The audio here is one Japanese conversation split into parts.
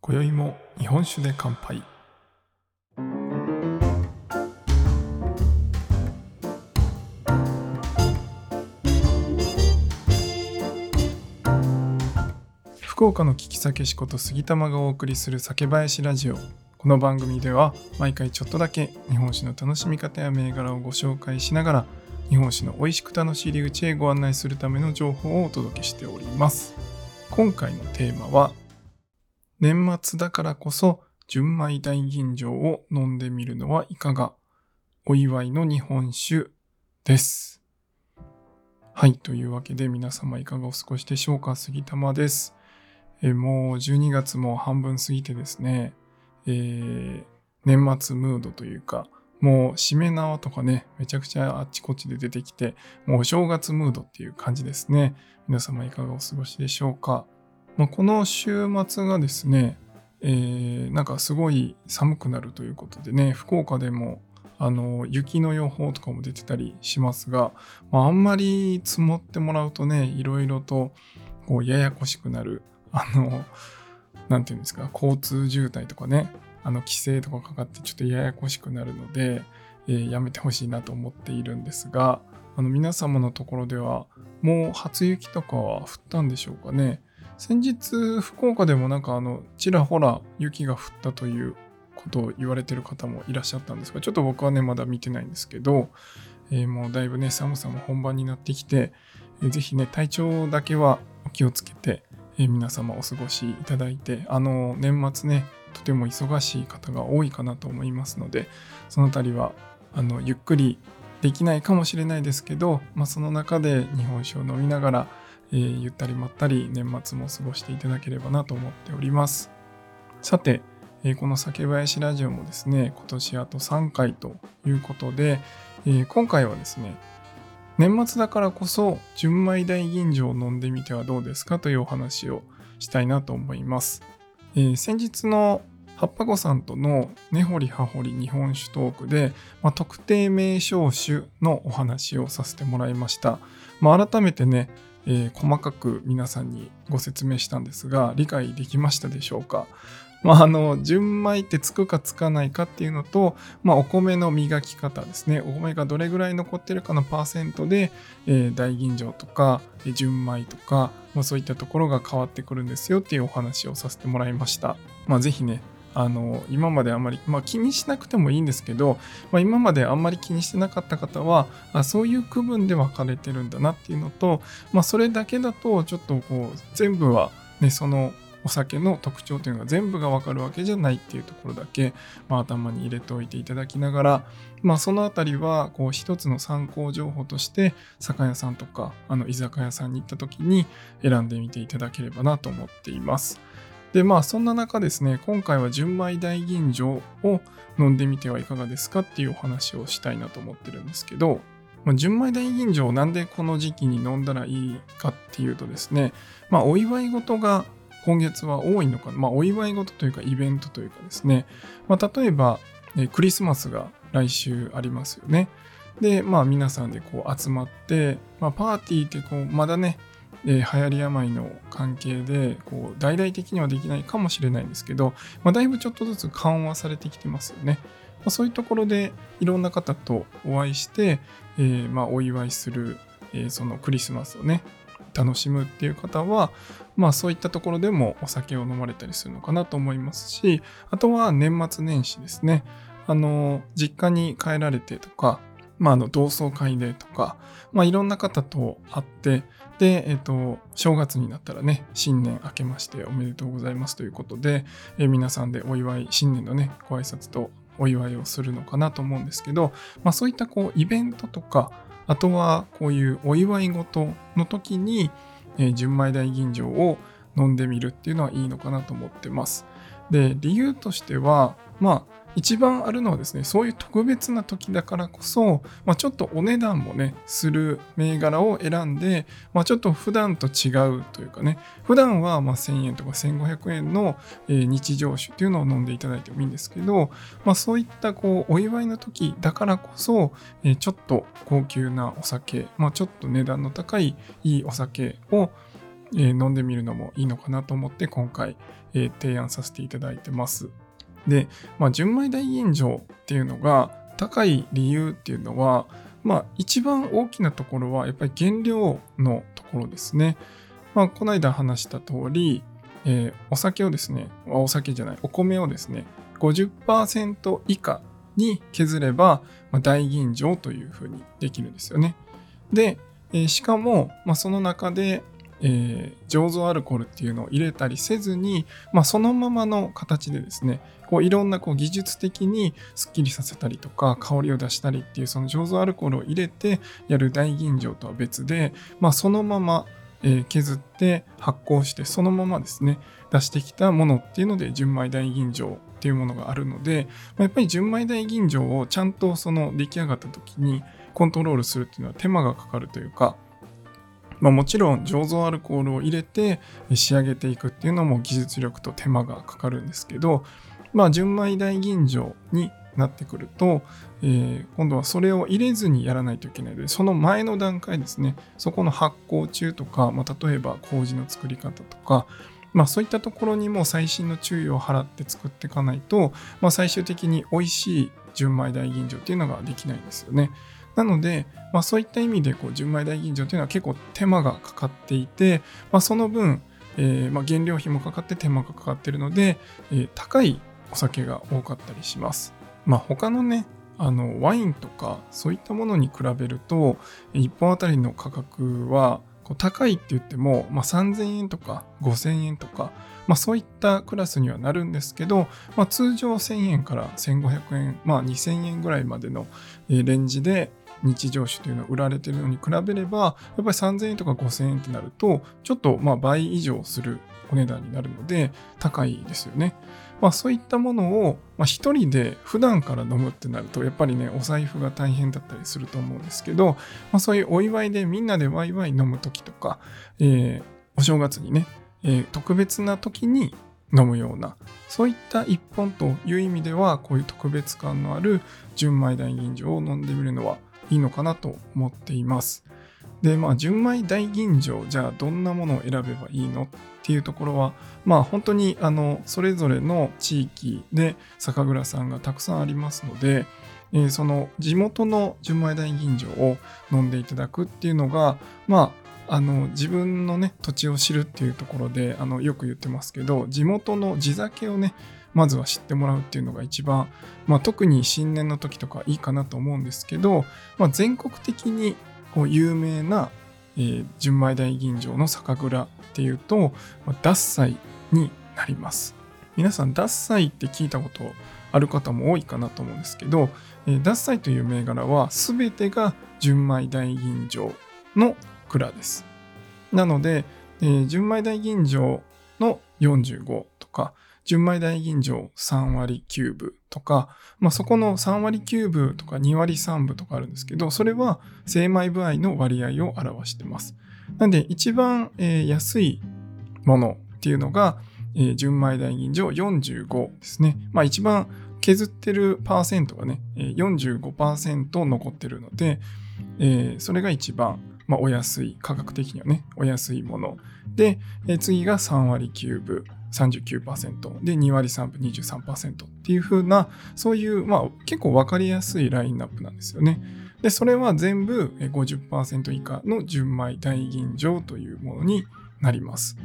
今宵も日本酒で乾杯。福岡の聞き酒師こと杉玉がお送りする酒林ラジオこの番組では毎回ちょっとだけ日本酒の楽しみ方や銘柄をご紹介しながら日本酒の美味しく楽しい入り口へご案内するための情報をお届けしております今回のテーマは年末だからこそ純米大吟醸を飲んでみるのはいかがお祝いの日本酒です。はい。というわけで皆様いかがお過ごしでしょうか杉玉です。えもう12月も半分過ぎてですね、えー年末ムードというか、もう締め縄とかね、めちゃくちゃあっちこっちで出てきて、もうお正月ムードっていう感じですね。皆様いかがお過ごしでしょうか。まあ、この週末がですね、えーなんかすごい寒くなるということでね、福岡でもあの雪の予報とかも出てたりしますが、まあ、あんまり積もってもらうとね、いろいろとこうややこしくなる、あの、なんていうんですか、交通渋滞とかね、あの規制とかかかってちょっとややこしくなるので、えーやめてほしいなと思っているんですが、あの皆様のところではもう初雪とかは降ったんでしょうかね。先日福岡でもなんかあのちらほら雪が降ったということを言われてる方もいらっしゃったんですがちょっと僕はねまだ見てないんですけど、えーもうだいぶね寒さも本番になってきて、えーぜひね体調だけはお気をつけて、え皆様お過ごしいただいてあの年末ねとても忙しい方が多いかなと思いますのでそのあたりはあのゆっくりできないかもしれないですけど、まあ、その中で日本酒を飲みながらえーゆったりまったり年末も過ごしていただければなと思っております。さて、えーこの酒林ラジオもですね、今年あと3回ということで、えー今回はですね、年末だからこそ純米大吟醸を飲んでみてはどうですかというお話をしたいなと思います。えー先日の葉っぱ子さんとの根掘り葉掘り日本酒トークで、まあ、特定名称酒のお話をさせてもらいました。まあ、改めてね、えー細かく皆さんにご説明したんですが理解できましたでしょうか？まあ、あの純米ってつくかつかないかっていうのと、まあ、お米の磨き方ですね。お米がどれぐらい残ってるかのパーセントで、えー大吟醸とかえ純米とか、まあ、そういったところが変わってくるんですよっていうお話をさせてもらいました、まあ、ぜひねあの今まであんまり、まあ、気にしなくてもいいんですけど、まあ、今まであんまり気にしてなかった方はあそういう区分で分かれてるんだなっていうのと、まあ、それだけだとちょっとこう全部はねそのお酒の特徴というのが全部が分かるわけじゃないっていうところだけ、まあ、頭に入れておいていただきながら、まあ、そのあたりはこう一つの参考情報として酒屋さんとかあの居酒屋さんに行った時に選んでみていただければなと思っています。でまあそんな中ですね今回は純米大吟醸を飲んでみてはいかがですかっていうお話をしたいなと思ってるんですけど、純米大吟醸をなんでこの時期に飲んだらいいかっていうとですねまあお祝い事が今月は多いのか、まあ、お祝い事というかイベントというかですね、まあ、例えば、クリスマスが来週ありますよね。でまあ皆さんでこう集まって、まあ、パーティーってこうまだね流行り病の関係でこう大々的にはできないかもしれないんですけど、まあ、だいぶちょっとずつ緩和されてきてますよね。まあ、そういうところでいろんな方とお会いして、えーまあ、お祝いする、えーそのクリスマスをね楽しむっていう方は、まあ、そういったところでもお酒を飲まれたりするのかなと思いますしあとは年末年始ですね。あの実家に帰られてとか、まあ、あの同窓会でとか、まあ、いろんな方と会ってで、えっと、正月になったらね、新年明けましておめでとうございますということで、え皆さんでお祝い、新年のね、ご挨拶とお祝いをするのかなと思うんですけど、まあそういったこうイベントとか、あとはこういうお祝い事の時に、え純米大吟醸を飲んでみるっていうのはいいのかなと思ってます。で、理由としては、まあ、一番あるのはですね、そういう特別な時だからこそ、まあ、ちょっとお値段もね、する銘柄を選んで、まあ、ちょっと普段と違うというかね、普段はま1000円とか1500円の、日常酒っていうのを飲んでいただいてもいいんですけど、まあ、そういったこうお祝いの時だからこそ、ちょっと高級なお酒、まあ、ちょっと値段の高いいいお酒をえ飲んでみるのもいいのかなと思って今回、え提案させていただいてます。で、まあ、純米大吟醸っていうのが高い理由っていうのは、まあ、一番大きなところはやっぱり原料のところですね。まあ、この間話した通り、えー、お酒をですね、お酒じゃない、お米をですね、50%以下に削れば、まあ、大吟醸というふうにできるんですよね。で、えー、しかも、まあ、その中で、えー、醸造アルコールっていうのを入れたりせずに、まあ、そのままの形でですねこういろんなこう技術的にすっきりさせたりとか香りを出したりっていうその醸造アルコールを入れてやる大吟醸とは別で、まあ、そのまま、え、削って発酵してそのままですね出してきたものっていうので純米大吟醸っていうものがあるので、まあ、やっぱり純米大吟醸をちゃんとその出来上がった時にコントロールするっていうのは手間がかかるというかまあ、もちろん醸造アルコールを入れて仕上げていくっていうのも技術力と手間がかかるんですけど、まあ、純米大吟醸になってくると、えー、今度はそれを入れずにやらないといけないので、その前の段階ですね、そこの発酵中とか、まあ、例えば麹の作り方とか、まあ、そういったところにも細心の注意を払って作っていかないと、まあ、最終的に美味しい純米大吟醸っていうのができないんですよね。なので、まあ、そういった意味でこう純米大吟醸というのは結構手間がかかっていて、まあ、その分、えー、まあ原料費もかかって手間がかかっているので、えー、高いお酒が多かったりします。まあ、他のねあのワインとかそういったものに比べると1本あたりの価格は高いって言っても、まあ、3000円とか5000円とか、まあ、そういったクラスにはなるんですけど、まあ、通常1000円から1500円、まあ、2000円ぐらいまでのレンジで日常酒というのを売られてるのに比べれば、やっぱり3000円とか5000円ってなると、ちょっとまあ倍以上するお値段になるので、高いですよね。まあそういったものを、まあ、一人で普段から飲むってなると、やっぱりね、お財布が大変だったりすると思うんですけど、まあそういうお祝いでみんなでワイワイ飲む時とか、えー、お正月にね、えー、特別な時に飲むような、そういった一本という意味では、こういう特別感のある純米大吟醸を飲んでみるのはいいのかなと思っています。で、まあ、純米大吟醸、じゃあどんなものを選べばいいのっていうところは、まあ本当にあの、それぞれの地域で酒蔵さんがたくさんありますので、えー、その地元の純米大吟醸を飲んでいただくっていうのが、まあ、あの自分のね土地を知るっていうところであのよく言ってますけど地元の地酒をねまずは知ってもらうっていうのが一番、まあ、特に新年の時とかいいかなと思うんですけど、まあ、全国的にこう有名な、えー、純米大吟醸の酒蔵っていうと、まあ、獺祭になります。皆さん、獺祭って聞いたことある方も多いかなと思うんですけど、えー、獺祭という銘柄は全てが純米大吟醸の蔵です。なので、えー、純米大吟醸の45とか、純米大吟醸3割9分とか、まあ、そこの3割9分とか2割3分とかあるんですけど、それは精米部合の割合を表してます。なんで一番、安いものっていうのが、純米大吟醸45ですね。まあ一番削ってるパーセントがね、45%残ってるので、それが一番、まあ、お安い、価格的にはね、お安いもの。で、え、次が3割9分。39%で2割3分23%っていう風なそういうまあ結構分かりやすいラインナップなんですよね。でそれは全部50%以下の純米大吟醸というものになります。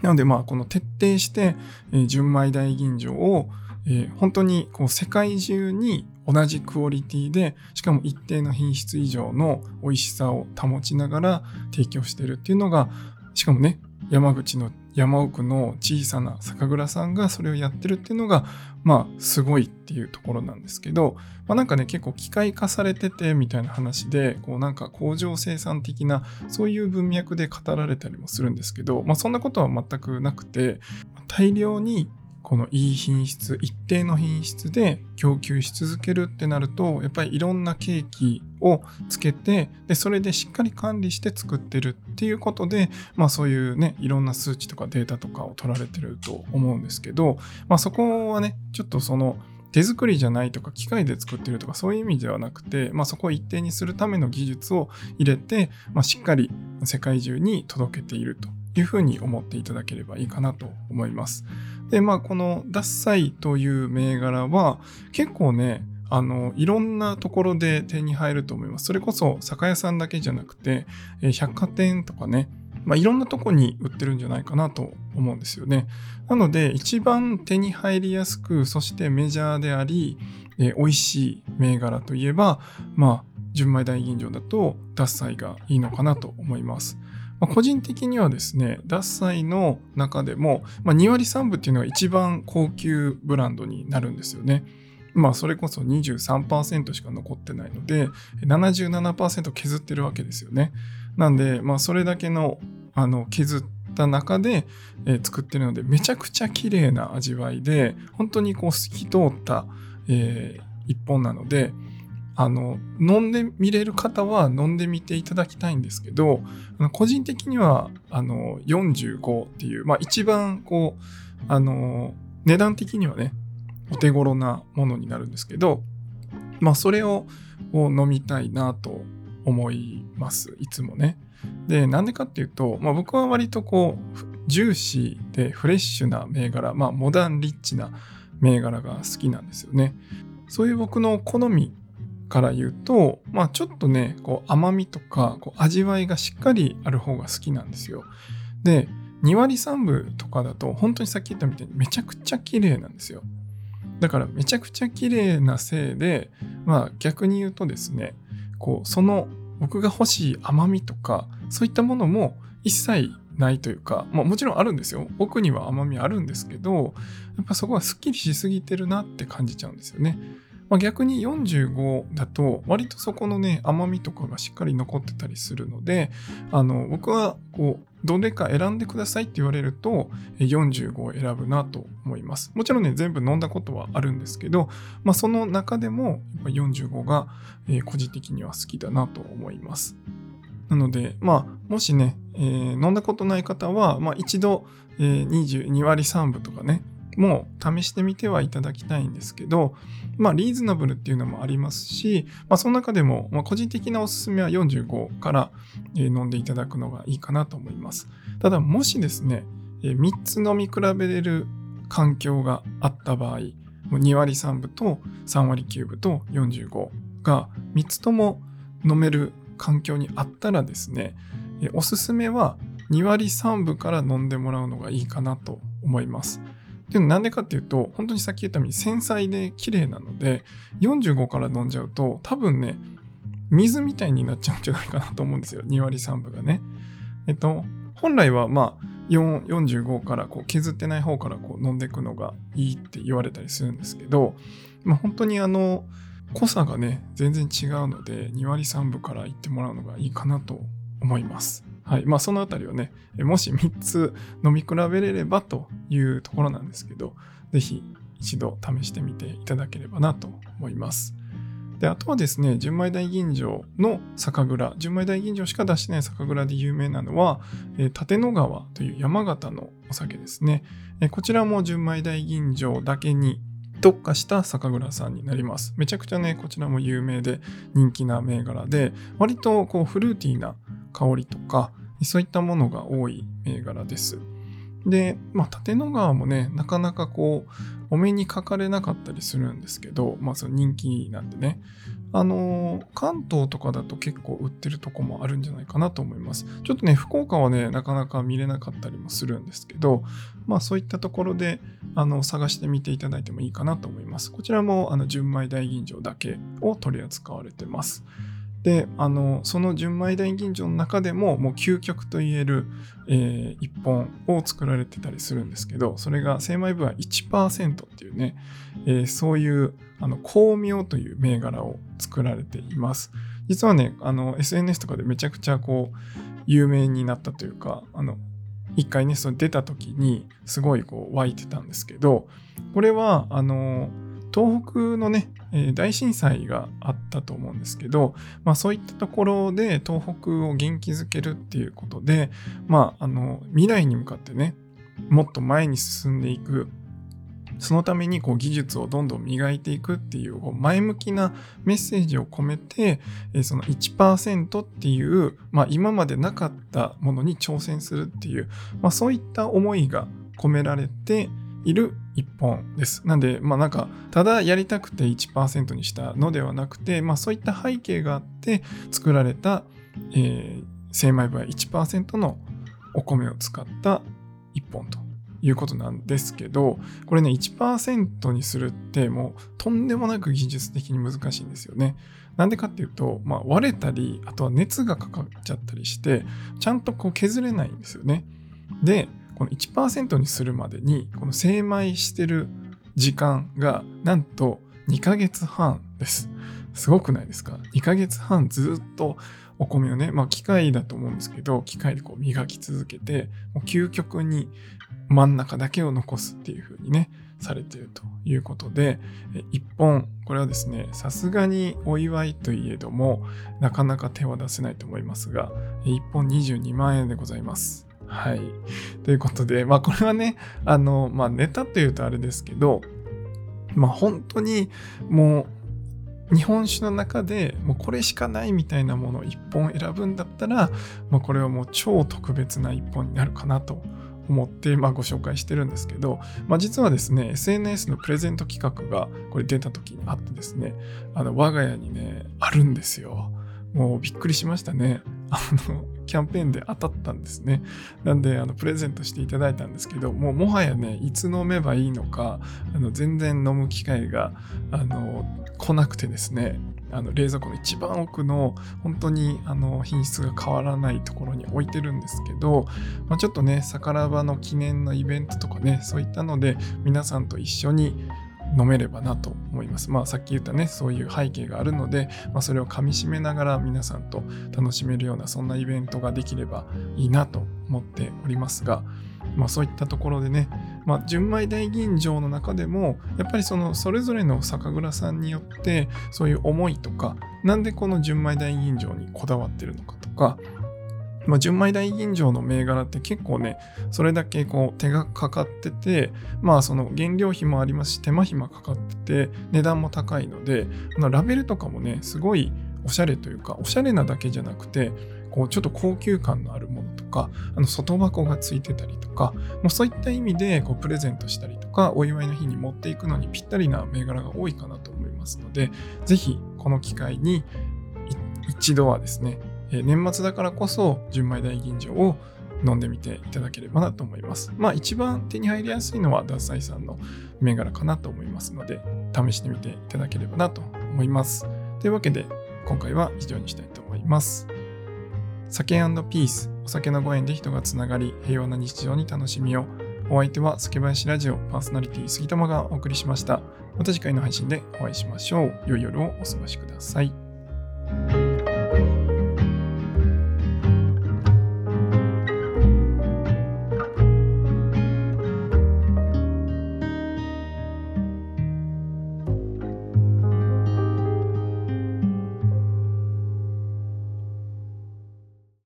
なのでまあこの徹底してえ純米大吟醸をえ本当にこう世界中に同じクオリティでしかも一定の品質以上の美味しさを保ちながら提供してるっていうのがしかもね山口の山奥の小さな酒蔵さんがそれをやってるっていうのがまあすごいっていうところなんですけど、まあ、なんかね結構機械化されててみたいな話でこうなんか工場生産的なそういう文脈で語られたりもするんですけど、まあ、そんなことは全くなくて大量にこのいい品質、一定の品質で供給し続けるってなると、やっぱりいろんなケーキをつけて、で、それでしっかり管理して作ってるっていうことで、まあそういうね、いろんな数値とかデータとかを取られてると思うんですけど、まあそこはね、ちょっとその、手作りじゃないとか機械で作ってるとかそういう意味ではなくて、まあ、そこを一定にするための技術を入れて、まあ、しっかり世界中に届けているというふうに思っていただければいいかなと思います。で、まあ、このダッサイという銘柄は結構ね、あの、いろんなところで手に入ると思います。それこそ酒屋さんだけじゃなくて、え百貨店とかね、まあ、いろんなとこに売ってるんじゃないかなと思うんですよね。なので、一番手に入りやすく、そしてメジャーであり、えー、美味しい銘柄といえば、まあ、純米大吟醸だと、ダッサイがいいのかなと思います。まあ、個人的にはですね、ダッサイの中でも、まあ、2割3分っていうのが一番高級ブランドになるんですよね。まあそれこそ23%しか残ってないので、77%削ってるわけですよね。なんで、まあそれだけのあの削った中で、えー、作ってるので、めちゃくちゃ綺麗な味わいで、本当にこう透き通った、えー、一本なので、あの、飲んでみれる方は飲んでみていただきたいんですけど、個人的には、あの、45っていう、まあ一番こう、あの、値段的にはね、お手頃なものになるんですけど、まあそれを飲みたいなと思います、いつもね。で、なんでかっていうと、まあ僕は割とこう、ジューシーでフレッシュな銘柄、まあモダンリッチな銘柄が好きなんですよね。そういう僕の好みから言うと、まあちょっとね、こう甘みとかこう味わいがしっかりある方が好きなんですよ。で、2割3分とかだと本当にさっき言ったみたいにめちゃくちゃ綺麗なんですよ。だからめちゃくちゃ綺麗なせいで、まあ逆に言うとですね、こうその僕が欲しい甘みとかそういったものも一切ないというか、まあ、もちろんあるんですよ。奥には甘みあるんですけど、やっぱそこはすっきりしすぎてるなって感じちゃうんですよね。まあ、逆に45だと割とそこのね甘みとかがしっかり残ってたりするのであの僕はこうどれか選んでくださいって言われると45を選ぶなと思います。もちろんね全部飲んだことはあるんですけど、まあ、その中でもやっぱ45が個人的には好きだなと思います。なので、まあ、もしね、えー、飲んだことない方は、まあ、一度、えー、22割3分とかね、も試してみてはいただきたいんですけど、まあ、リーズナブルっていうのもありますし、まあ、その中でも、ま、個人的なおすすめは45から、飲んでいただくのがいいかなと思います。ただ、もしですね、え3つ飲み比べれる環境があった場合、2割3分と3割9分と45が3つとも飲める環境にあったらですね、おすすめは2割3分から飲んでもらうのがいいかなと思います。でもなんでかっていうと、本当にさっき言ったように繊細で綺麗なので、45から飲んじゃうと、多分ね、水みたいになっちゃうんじゃないかなと思うんですよ。2割3分がね。えっと、本来はまあ、45からこう削ってない方からこう飲んでいくのがいいって言われたりするんですけど、まあ、本当にあの、濃さがね、全然違うので、2割3分からいってもらうのがいいかなと思います。はい。まあ、そのあたりをね、もし3つ飲み比べれればというところなんですけど、ぜひ一度試してみていただければなと思います。で、あとはですね、純米大吟醸の酒蔵、純米大吟醸しか出してない酒蔵で有名なのは、えー、立野川という山形のお酒ですね。えー、こちらも純米大吟醸だけに特化した酒蔵さんになります。めちゃくちゃね、こちらも有名で人気な銘柄で、割とこうフルーティーな香りとか、そういったものが多い銘柄です。で、まあ、立野川もね、なかなかこう、お目にかかれなかったりするんですけど、まあ、その人気なんでね。あのー、関東とかだと結構売ってるとこもあるんじゃないかなと思います。ちょっとね、福岡はね、なかなか見れなかったりもするんですけど、まあ、そういったところで、あの、探してみていただいてもいいかなと思います。こちらも、あの、純米大吟醸だけを取り扱われてます。であのその純米大吟醸の中でももう究極といえる、えー、一本を作られてたりするんですけどそれが精米部は1%っていうね、えー、そういうあの巧妙という銘柄を作られています。実はねあの SNS とかでめちゃくちゃこう有名になったというかあの一回ねその出た時にすごいこう湧いてたんですけどこれはあの東北のね、大震災があったと思うんですけど、まあ、そういったところで東北を元気づけるっていうことで、まあ、あの未来に向かってねもっと前に進んでいく。そのためにこう技術をどんどん磨いていくっていう前向きなメッセージを込めて、その1%っていう、まあ、今までなかったものに挑戦するっていう、まあ、そういった思いが込められている一本です。なんで、まあなんか、ただやりたくて1%にしたのではなくて、まあそういった背景があって作られた、えー、精米部合1%のお米を使った一本ということなんですけど、これね、1%にするってもうとんでもなく技術的に難しいんですよね。なんでかっていうと、まあ、割れたり、あとは熱がかかっちゃったりして、ちゃんとこう削れないんですよね。で、この1%にするまでに、この精米してる時間がなんと2ヶ月半です。すごくないですか ?2 ヶ月半ずっとお米をね、まあ機械だと思うんですけど、機械でこう磨き続けて、もう究極に真ん中だけを残すっていう風にね、されているということで、1本、これはですね、さすがにお祝いといえども、なかなか手は出せないと思いますが、1本22万円でございます。はい。ということで、まあこれはね、あの、まあネタというとあれですけど、まあ本当にもう日本酒の中でもうこれしかないみたいなものを1本選ぶんだったら、まあ、これはもう超特別な1本になるかなと思って、まあ、ご紹介してるんですけど、まあ、実はですね SNS のプレゼント企画がこれ出た時にあってですねあの我が家にねあるんですよもうびっくりしましたねあのキャンペーンで当たったんですね。なんで、あの、プレゼントしていただいたんですけど、もうもはやね、いつ飲めばいいのか、あの、全然飲む機会が、あの、来なくてですね、あの冷蔵庫の一番奥の本当にあの品質が変わらないところに置いてるんですけど、まあ、ちょっとね、さらばの記念のイベントとかね、そういったので皆さんと一緒に飲めればなと思います。まあさっき言ったね、そういう背景があるので、まあ、それをかみしめながら皆さんと楽しめるようなそんなイベントができればいいなと思っておりますが、まあそういったところでね、まあ純米大吟醸の中でも、やっぱりそのそれぞれの酒蔵さんによってそういう思いとか、なんでこの純米大吟醸にこだわってるのかとか、まあ、純米大吟醸の銘柄って結構ね、それだけこう手がかかってて、まあその原料費もありますし、手間暇かかってて、値段も高いので、のラベルとかもね、すごいおしゃれというか、おしゃれなだけじゃなくて、こうちょっと高級感のあるものとか、あの外箱がついてたりとか、もうそういった意味でこうプレゼントしたりとか、お祝いの日に持っていくのにぴったりな銘柄が多いかなと思いますので、ぜひこの機会に一度はですね、え年末だからこそ純米大吟醸を飲んでみていただければなと思います。まあ一番手に入りやすいのはダッサイさんの銘柄かなと思いますので試してみていただければなと思います。というわけで今回は以上にしたいと思います。酒ピース、お酒のご縁で人がつながり平和な日常に楽しみを。お相手は酒林ラジオパーソナリティ杉玉がお送りしました。また次回の配信でお会いしましょう。良い夜をお過ごしください。